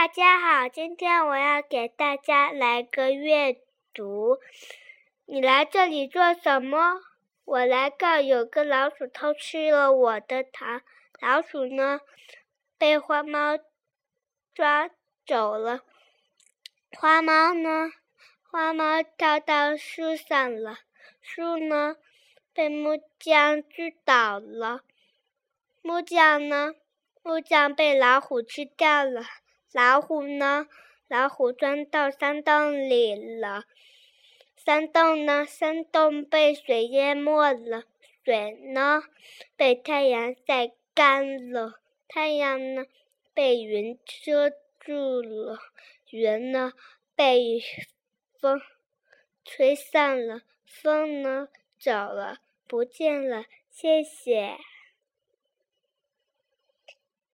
大家好，今天我要给大家来个阅读。你来这里做什么？我来告有个老鼠偷吃了我的糖。老鼠呢，被花猫抓走了。花猫呢，花猫跳到树上了。树呢，被木匠锯倒了。木匠呢，木匠被老虎吃掉了。老虎呢？老虎钻到山洞里了。山洞呢？山洞被水淹没了。水呢？被太阳晒干了。太阳呢？被云遮住了。云呢？被风吹散了。风呢？走了，不见了。谢谢。